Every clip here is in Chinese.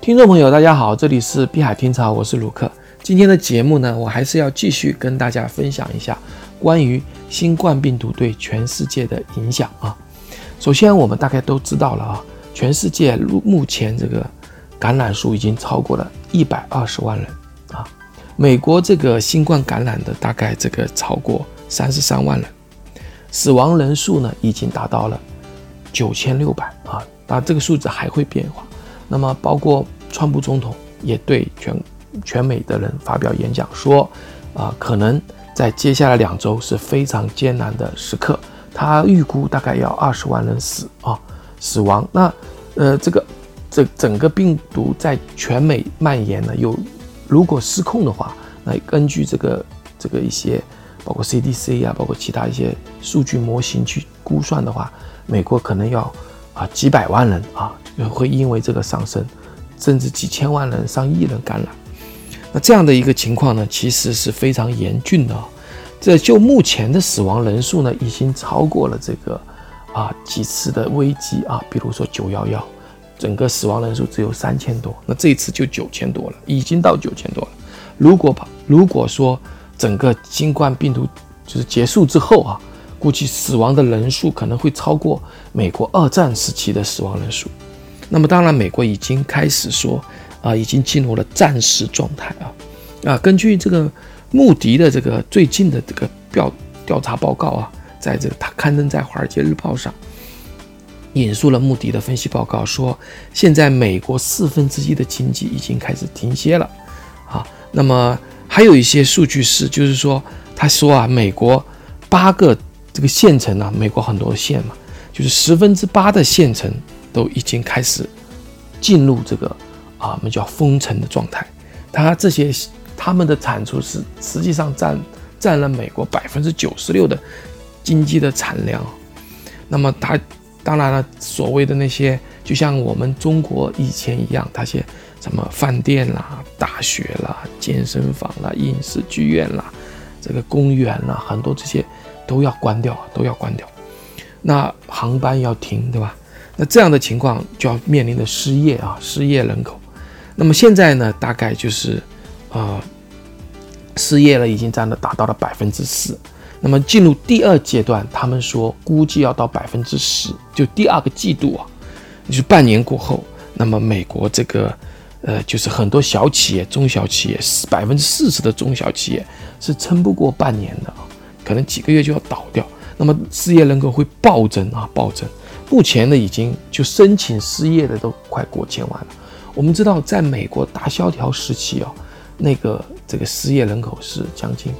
听众朋友，大家好，这里是碧海听潮，我是卢克。今天的节目呢，我还是要继续跟大家分享一下关于新冠病毒对全世界的影响啊。首先，我们大概都知道了啊，全世界目前这个感染数已经超过了一百二十万人啊。美国这个新冠感染的大概这个超过三十三万人，死亡人数呢已经达到了九千六百啊，那这个数字还会变化。那么，包括川普总统也对全全美的人发表演讲说，啊，可能在接下来两周是非常艰难的时刻。他预估大概要二十万人死啊，死亡。那，呃，这个这整个病毒在全美蔓延呢，有如果失控的话，那根据这个这个一些包括 CDC 啊，包括其他一些数据模型去估算的话，美国可能要啊几百万人啊。会因为这个上升，甚至几千万人、上亿人感染，那这样的一个情况呢，其实是非常严峻的。这就目前的死亡人数呢，已经超过了这个啊几次的危机啊，比如说九幺幺，整个死亡人数只有三千多，那这一次就九千多了，已经到九千多了。如果把如果说整个新冠病毒就是结束之后啊，估计死亡的人数可能会超过美国二战时期的死亡人数。那么当然，美国已经开始说，啊，已经进入了战时状态啊，啊，根据这个穆迪的这个最近的这个调调查报告啊，在这个他刊登在《华尔街日报》上，引述了穆迪的分析报告，说现在美国四分之一的经济已经开始停歇了，啊，那么还有一些数据是，就是说他说啊，美国八个这个县城啊，美国很多县嘛，就是十分之八的县城。都已经开始进入这个啊，我们叫封城的状态。它这些他们的产出是实际上占占了美国百分之九十六的经济的产量。那么它当然了，所谓的那些就像我们中国以前一样，那些什么饭店啦、大学啦、健身房啦、影视剧院啦、这个公园啦，很多这些都要关掉，都要关掉。那航班要停，对吧？那这样的情况就要面临着失业啊，失业人口。那么现在呢，大概就是，呃，失业了已经占了达到了百分之四。那么进入第二阶段，他们说估计要到百分之十，就第二个季度啊，就是半年过后，那么美国这个，呃，就是很多小企业、中小企业，百分之四十的中小企业是撑不过半年的啊，可能几个月就要倒掉。那么失业人口会暴增啊，暴增。目前呢，已经就申请失业的都快过千万了。我们知道，在美国大萧条时期啊，那个这个失业人口是将近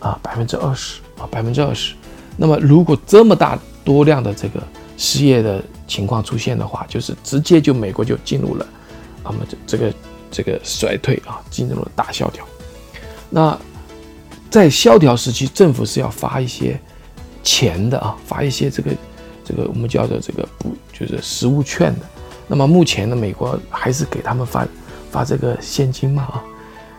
啊百分之二十啊百分之二十。那么，如果这么大多量的这个失业的情况出现的话，就是直接就美国就进入了啊么这这个这个衰退啊，进入了大萧条。那在萧条时期，政府是要发一些钱的啊，发一些这个。这个我们叫做这个不就是实物券的，那么目前呢，美国还是给他们发发这个现金嘛啊，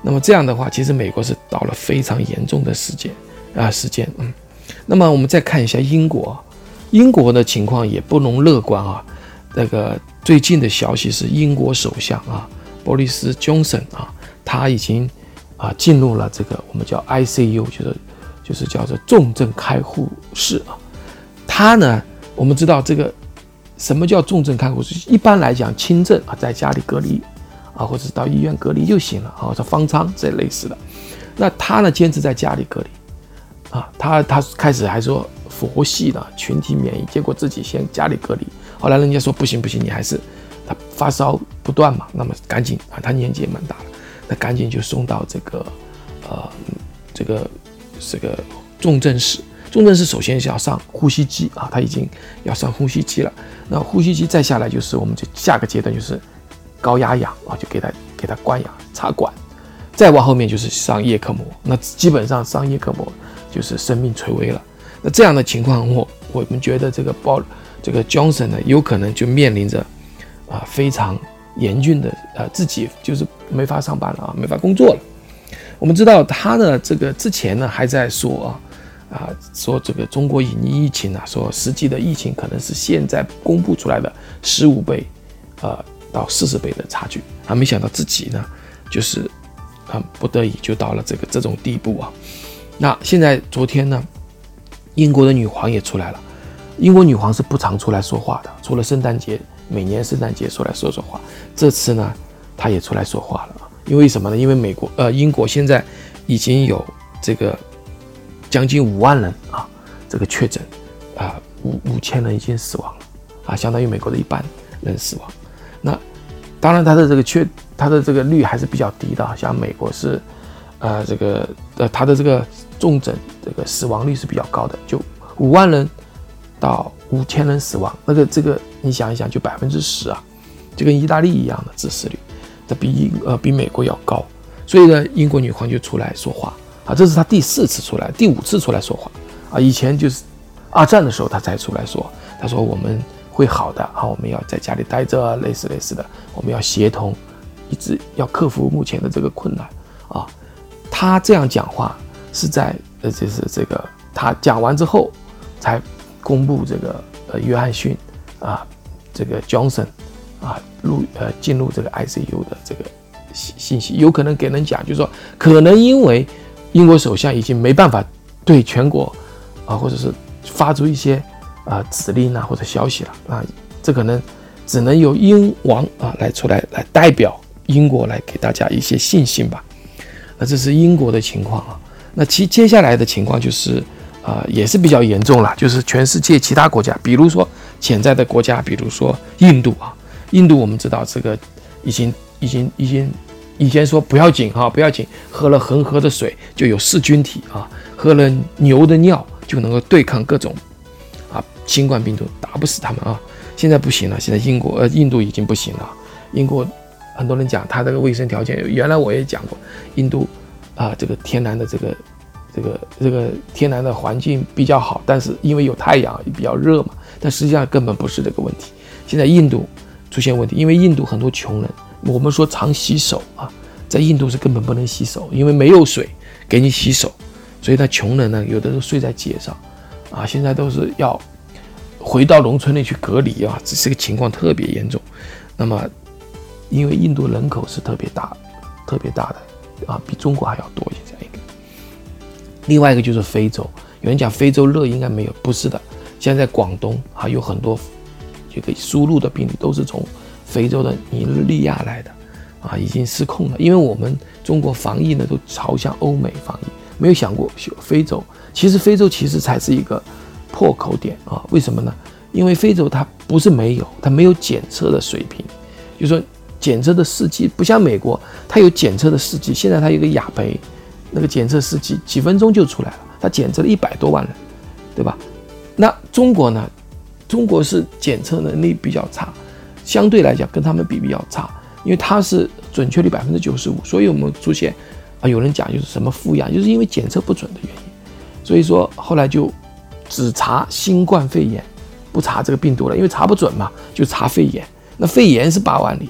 那么这样的话，其实美国是到了非常严重的时间啊时间嗯，那么我们再看一下英国，英国的情况也不容乐观啊，那个最近的消息是英国首相啊，波利斯·约森啊，他已经啊进入了这个我们叫 ICU，就是就是叫做重症开护室啊，他呢。我们知道这个什么叫重症看护一般来讲轻症啊，在家里隔离啊，或者是到医院隔离就行了啊，或者方舱这类似的。那他呢，坚持在家里隔离啊，他他开始还说佛系的群体免疫，结果自己先家里隔离，后来人家说不行不行，你还是他发烧不断嘛，那么赶紧啊，他年纪也蛮大了，那赶紧就送到这个呃这个这个重症室。重症是首先是要上呼吸机啊，他已经要上呼吸机了。那呼吸机再下来就是我们这下个阶段就是高压氧啊，就给他给他灌氧插管，再往后面就是上叶克膜。那基本上上叶克膜就是生命垂危了。那这样的情况，我我们觉得这个包这个 Johnson 呢，有可能就面临着啊非常严峻的呃自己就是没法上班了啊，没法工作了。我们知道他的这个之前呢还在说啊。啊，说这个中国引疫疫情啊，说实际的疫情可能是现在公布出来的十五倍，呃，到四十倍的差距啊！没想到自己呢，就是啊不得已就到了这个这种地步啊。那现在昨天呢，英国的女皇也出来了。英国女皇是不常出来说话的，除了圣诞节，每年圣诞节出来说说话。这次呢，她也出来说话了！因为什么呢？因为美国呃英国现在已经有这个将近五万人啊，这个确诊啊五五千人已经死亡了啊，相当于美国的一半人死亡。那当然，它的这个确，它的这个率还是比较低的。像美国是，呃，这个呃，它的这个重症这个死亡率是比较高的，就五万人到五千人死亡，那个这个你想一想，就百分之十啊，就跟意大利一样的致死率，这比英呃比美国要高。所以呢，英国女皇就出来说话啊，这是他第四次出来，第五次出来说话啊。以前就是二战的时候他才出来说，他说我们。会好的啊！我们要在家里待着，类似类似的，我们要协同，一直要克服目前的这个困难啊。他这样讲话是在呃，就是这个他讲完之后才公布这个呃，约翰逊啊，这个 Johnson 啊入呃进入这个 ICU 的这个信信息，有可能给人讲，就是说可能因为英国首相已经没办法对全国啊，或者是发出一些。啊，指令啊，或者消息了啊，这可能只能由英王啊来出来来代表英国来给大家一些信心吧。那这是英国的情况啊。那其接下来的情况就是啊，也是比较严重了，就是全世界其他国家，比如说潜在的国家，比如说印度啊，印度我们知道这个已经已经已经以前说不要紧哈，不要紧，喝了恒河的水就有噬菌体啊，喝了牛的尿就能够对抗各种。啊新冠病毒打不死他们啊！现在不行了，现在英国呃印度已经不行了。英国很多人讲它这个卫生条件，原来我也讲过，印度啊这个天然的这个这个这个天然的环境比较好，但是因为有太阳也比较热嘛，但实际上根本不是这个问题。现在印度出现问题，因为印度很多穷人，我们说常洗手啊，在印度是根本不能洗手，因为没有水给你洗手，所以他穷人呢有的时候睡在街上啊，现在都是要。回到农村里去隔离啊，这是个情况特别严重。那么，因为印度人口是特别大，特别大的啊，比中国还要多一些。这样一个，另外一个就是非洲，有人讲非洲热应该没有，不是的。现在广东还有很多这个输入的病例都是从非洲的尼日利亚来的啊，已经失控了。因为我们中国防疫呢都朝向欧美防疫，没有想过非洲。其实非洲其实才是一个。破口点啊？为什么呢？因为非洲它不是没有，它没有检测的水平，就说检测的试剂不像美国，它有检测的试剂。现在它有个雅培，那个检测试剂几分钟就出来了，它检测了一百多万人，对吧？那中国呢？中国是检测能力比较差，相对来讲跟他们比比较差，因为它是准确率百分之九十五，所以我们出现啊，有人讲就是什么负压，就是因为检测不准的原因，所以说后来就。只查新冠肺炎，不查这个病毒了，因为查不准嘛，就查肺炎。那肺炎是八万例，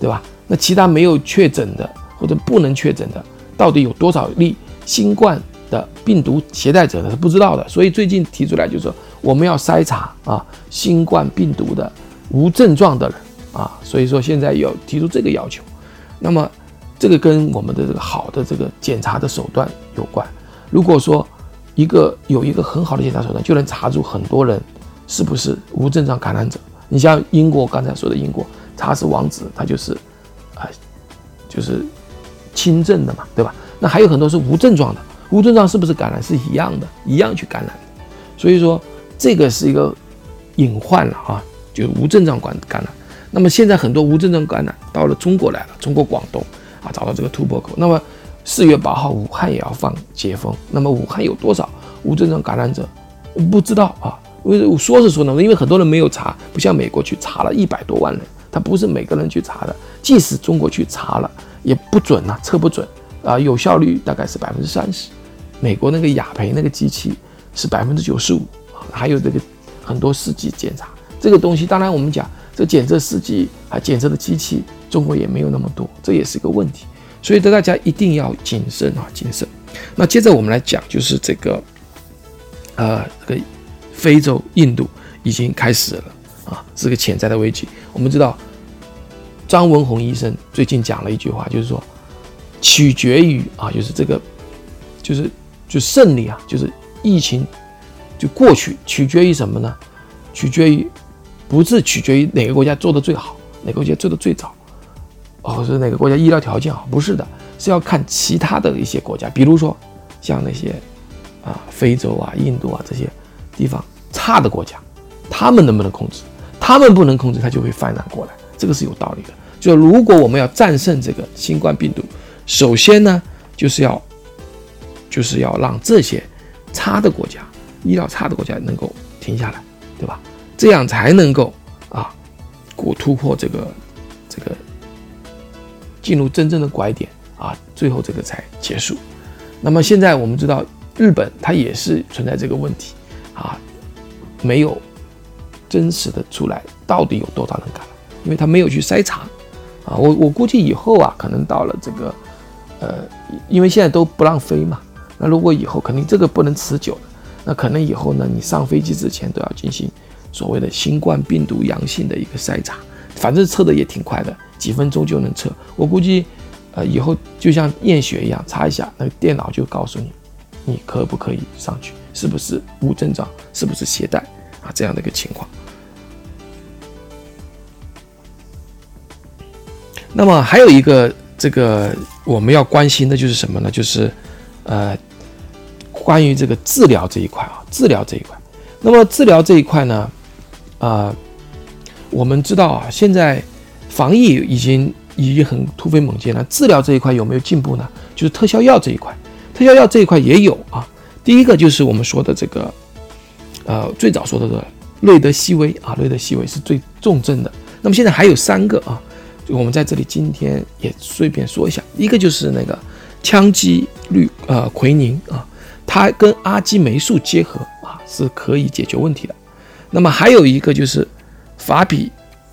对吧？那其他没有确诊的或者不能确诊的，到底有多少例新冠的病毒携带者呢？是不知道的。所以最近提出来就是说，我们要筛查啊，新冠病毒的无症状的人啊。所以说现在有提出这个要求。那么这个跟我们的这个好的这个检查的手段有关。如果说，一个有一个很好的检查手段，就能查出很多人是不是无症状感染者。你像英国刚才说的英国查斯王子，他就是啊，就是轻症的嘛，对吧？那还有很多是无症状的，无症状是不是感染是一样的，一样去感染。所以说这个是一个隐患了啊，就无症状感感染。那么现在很多无症状感染到了中国来了，中国广东啊找到这个突破口，那么。四月八号，武汉也要放解封。那么武汉有多少无症状感染者？不知道啊。为说是说呢，因为很多人没有查，不像美国去查了一百多万人，他不是每个人去查的。即使中国去查了，也不准呐，测不准啊。有效率大概是百分之三十。美国那个雅培那个机器是百分之九十五啊。还有这个很多试剂检查这个东西，当然我们讲这检测试剂还检测的机器，中国也没有那么多，这也是一个问题。所以，大家一定要谨慎啊，谨慎。那接着我们来讲，就是这个，呃，这个非洲、印度已经开始了啊，是个潜在的危机。我们知道，张文宏医生最近讲了一句话，就是说，取决于啊，就是这个，就是就胜利啊，就是疫情就过去，取决于什么呢？取决于不是取决于哪个国家做的最好，哪个国家做的最早，哦，是哪个国家医疗条件好？不是的，是要看其他的一些国家，比如说像那些啊非洲啊、印度啊这些地方差的国家，他们能不能控制？他们不能控制，它就会泛滥过来。这个是有道理的。就如果我们要战胜这个新冠病毒，首先呢，就是要，就是要让这些差的国家、医疗差的国家能够停下来，对吧？这样才能够啊，过突破这个这个进入真正的拐点啊，最后这个才结束。那么现在我们知道，日本它也是存在这个问题啊，没有真实的出来到底有多少人感染。因为他没有去筛查，啊，我我估计以后啊，可能到了这个，呃，因为现在都不让飞嘛，那如果以后肯定这个不能持久，那可能以后呢，你上飞机之前都要进行所谓的新冠病毒阳性的一个筛查，反正测的也挺快的，几分钟就能测。我估计，呃，以后就像验血一样，查一下，那个电脑就告诉你，你可不可以上去，是不是无症状，是不是携带啊这样的一个情况。那么还有一个这个我们要关心的就是什么呢？就是，呃，关于这个治疗这一块啊，治疗这一块。那么治疗这一块呢，啊，我们知道啊，现在防疫已经已经很突飞猛进了。治疗这一块有没有进步呢？就是特效药这一块，特效药这一块也有啊。第一个就是我们说的这个，呃，最早说的这个瑞德西韦啊，瑞德西韦是最重症的。那么现在还有三个啊。我们在这里今天也顺便说一下，一个就是那个羟基氯呃喹宁啊，它跟阿基霉素结合啊是可以解决问题的。那么还有一个就是法比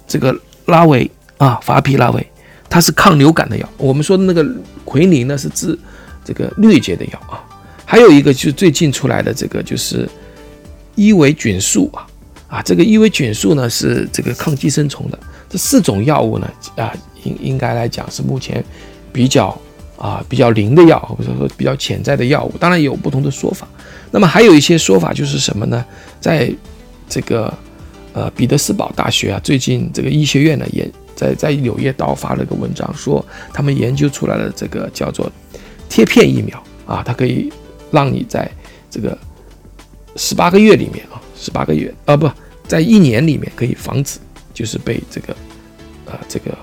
这个拉韦啊，法比拉韦，它是抗流感的药。我们说的那个奎宁呢是治这个疟疾的药啊。还有一个就是最近出来的这个就是伊维菌素啊啊，这个伊维菌素呢是这个抗寄生虫的。这四种药物呢，啊，应应该来讲是目前比较啊比较灵的药，或者说比较潜在的药物。当然有不同的说法。那么还有一些说法就是什么呢？在这个呃彼得斯堡大学啊，最近这个医学院呢也在在柳叶刀发了个文章，说他们研究出来了这个叫做贴片疫苗啊，它可以让你在这个十八个月里面啊，十八个月啊不在一年里面可以防止。就是被这个，呃，这个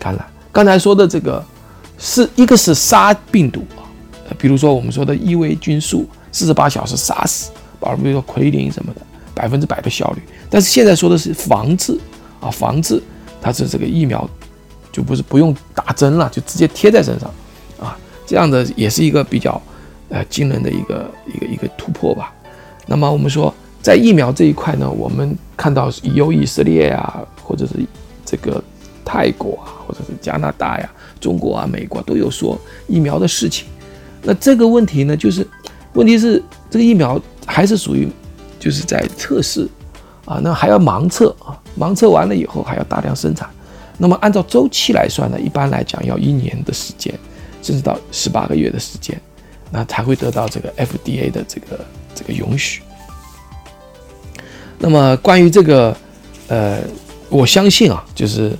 感染。刚才说的这个是一个是杀病毒啊，比如说我们说的伊维菌素，四十八小时杀死，包括比如说奎宁什么的，百分之百的效率。但是现在说的是防治啊，防治它是这个疫苗就不是不用打针了，就直接贴在身上啊，这样的也是一个比较呃惊人的一个一个一个突破吧。那么我们说。在疫苗这一块呢，我们看到有以色列啊，或者是这个泰国啊，或者是加拿大呀、中国啊、美国都有说疫苗的事情。那这个问题呢，就是问题是这个疫苗还是属于就是在测试啊，那还要盲测啊，盲测完了以后还要大量生产。那么按照周期来算呢，一般来讲要一年的时间，甚至到十八个月的时间，那才会得到这个 FDA 的这个这个允许。那么关于这个，呃，我相信啊，就是，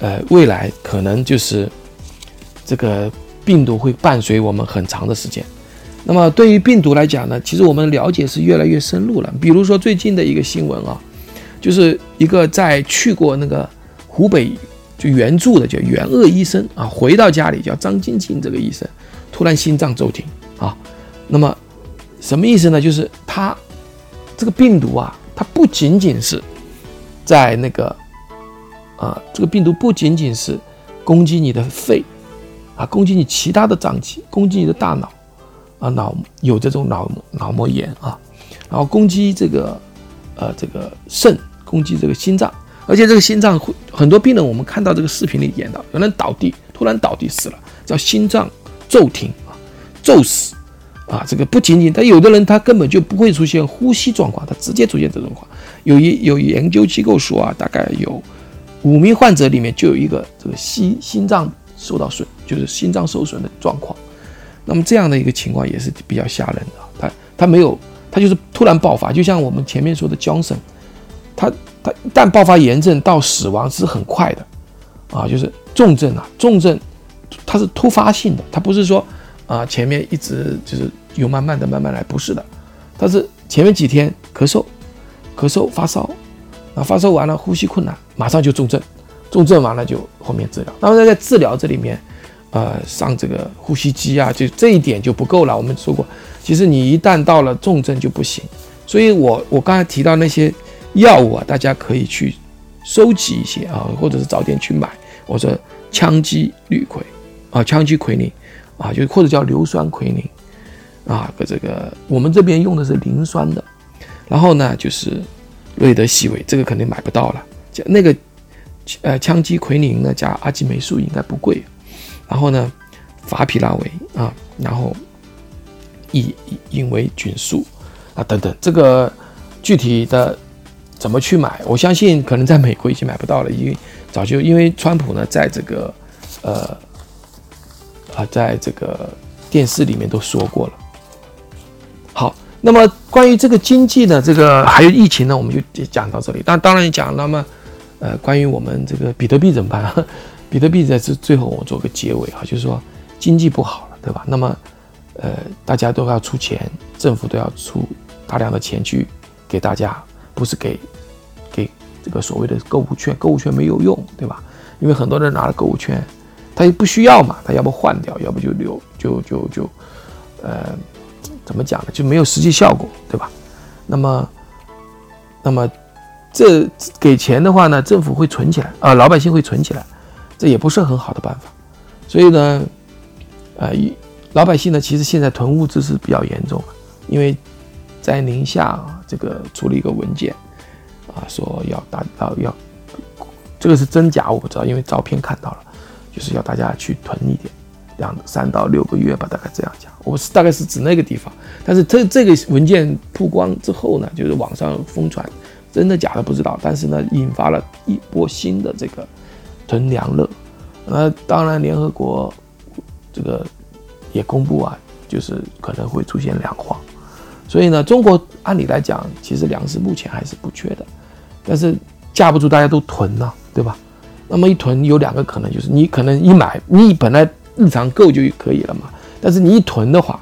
呃，未来可能就是这个病毒会伴随我们很长的时间。那么对于病毒来讲呢，其实我们了解是越来越深入了。比如说最近的一个新闻啊，就是一个在去过那个湖北就援助的叫援鄂医生啊，回到家里叫张晶晶这个医生，突然心脏骤停啊。那么什么意思呢？就是他这个病毒啊。它不仅仅是在那个，啊，这个病毒不仅仅是攻击你的肺，啊，攻击你其他的脏器，攻击你的大脑，啊，脑有这种脑脑膜炎啊，然后攻击这个，呃，这个肾，攻击这个心脏，而且这个心脏会很多病人，我们看到这个视频里演到，有人倒地，突然倒地死了，叫心脏骤停啊，骤死。啊，这个不仅仅，但有的人他根本就不会出现呼吸状况，他直接出现这种状况。有一有研究机构说啊，大概有五名患者里面就有一个这个心心脏受到损，就是心脏受损的状况。那么这样的一个情况也是比较吓人的。他他没有，他就是突然爆发，就像我们前面说的江省，他他一旦爆发炎症到死亡是很快的，啊，就是重症啊，重症它是突发性的，它不是说啊前面一直就是有慢慢的慢慢来，不是的，它是前面几天咳嗽，咳嗽发烧，啊发烧完了呼吸困难，马上就重症，重症完了就后面治疗。那么在在治疗这里面。呃，上这个呼吸机啊，就这一点就不够了。我们说过，其实你一旦到了重症就不行。所以我我刚才提到那些药物啊，大家可以去收集一些啊，或者是早点去买。我说羟基氯喹啊，羟基喹宁啊，就或者叫硫酸喹宁啊，和这个我们这边用的是磷酸的。然后呢，就是瑞德西韦，这个肯定买不到了。那个呃羟基喹宁呢，加阿基霉素应该不贵。然后呢，法匹拉韦啊，然后乙乙为菌素啊等等，这个具体的怎么去买？我相信可能在美国已经买不到了，因为早就因为川普呢，在这个呃啊，在这个电视里面都说过了。好，那么关于这个经济呢，这个还有疫情呢，我们就讲到这里。但当然讲，那么呃，关于我们这个比特币怎么办？比特币在这最后我做个结尾啊，就是说经济不好了，对吧？那么，呃，大家都要出钱，政府都要出大量的钱去给大家，不是给给这个所谓的购物券，购物券没有用，对吧？因为很多人拿了购物券，他也不需要嘛，他要不换掉，要不就留，就就就，呃，怎么讲呢？就没有实际效果，对吧？那么，那么这给钱的话呢，政府会存起来啊，老百姓会存起来。这也不是很好的办法，所以呢，呃，老百姓呢，其实现在囤物资是比较严重，因为在宁夏这个出了一个文件，啊，说要大要要，这个是真假我不知道，因为照片看到了，就是要大家去囤一点，两三到六个月吧，大概这样讲，我是大概是指那个地方，但是这这个文件曝光之后呢，就是网上疯传，真的假的不知道，但是呢，引发了一波新的这个。囤粮乐，那当然，联合国这个也公布啊，就是可能会出现粮荒，所以呢，中国按理来讲，其实粮食目前还是不缺的，但是架不住大家都囤呐，对吧？那么一囤有两个可能，就是你可能一买，你本来日常够就可以了嘛，但是你一囤的话，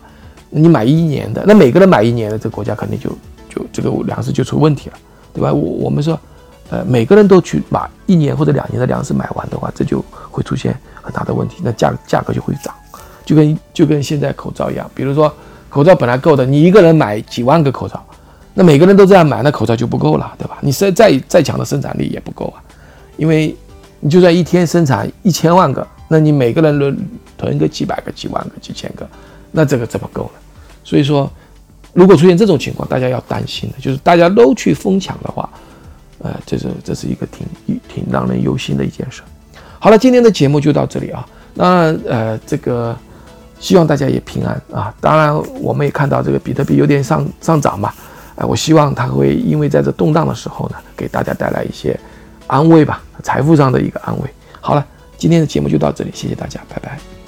你买一年的，那每个人买一年的，这个国家肯定就就这个粮食就出问题了，对吧？我我们说。呃，每个人都去把一年或者两年的粮食买完的话，这就会出现很大的问题，那价价格就会涨，就跟就跟现在口罩一样，比如说口罩本来够的，你一个人买几万个口罩，那每个人都这样买，那口罩就不够了，对吧？你再再再强的生产力也不够啊，因为你就算一天生产一千万个，那你每个人轮囤个几百个、几万个、几千个，那这个怎么够呢？所以说，如果出现这种情况，大家要担心的就是大家都去疯抢的话。呃，这是这是一个挺挺让人忧心的一件事。好了，今天的节目就到这里啊。那呃，这个希望大家也平安啊。当然，我们也看到这个比特币有点上上涨嘛。哎，我希望它会因为在这动荡的时候呢，给大家带来一些安慰吧，财富上的一个安慰。好了，今天的节目就到这里，谢谢大家，拜拜。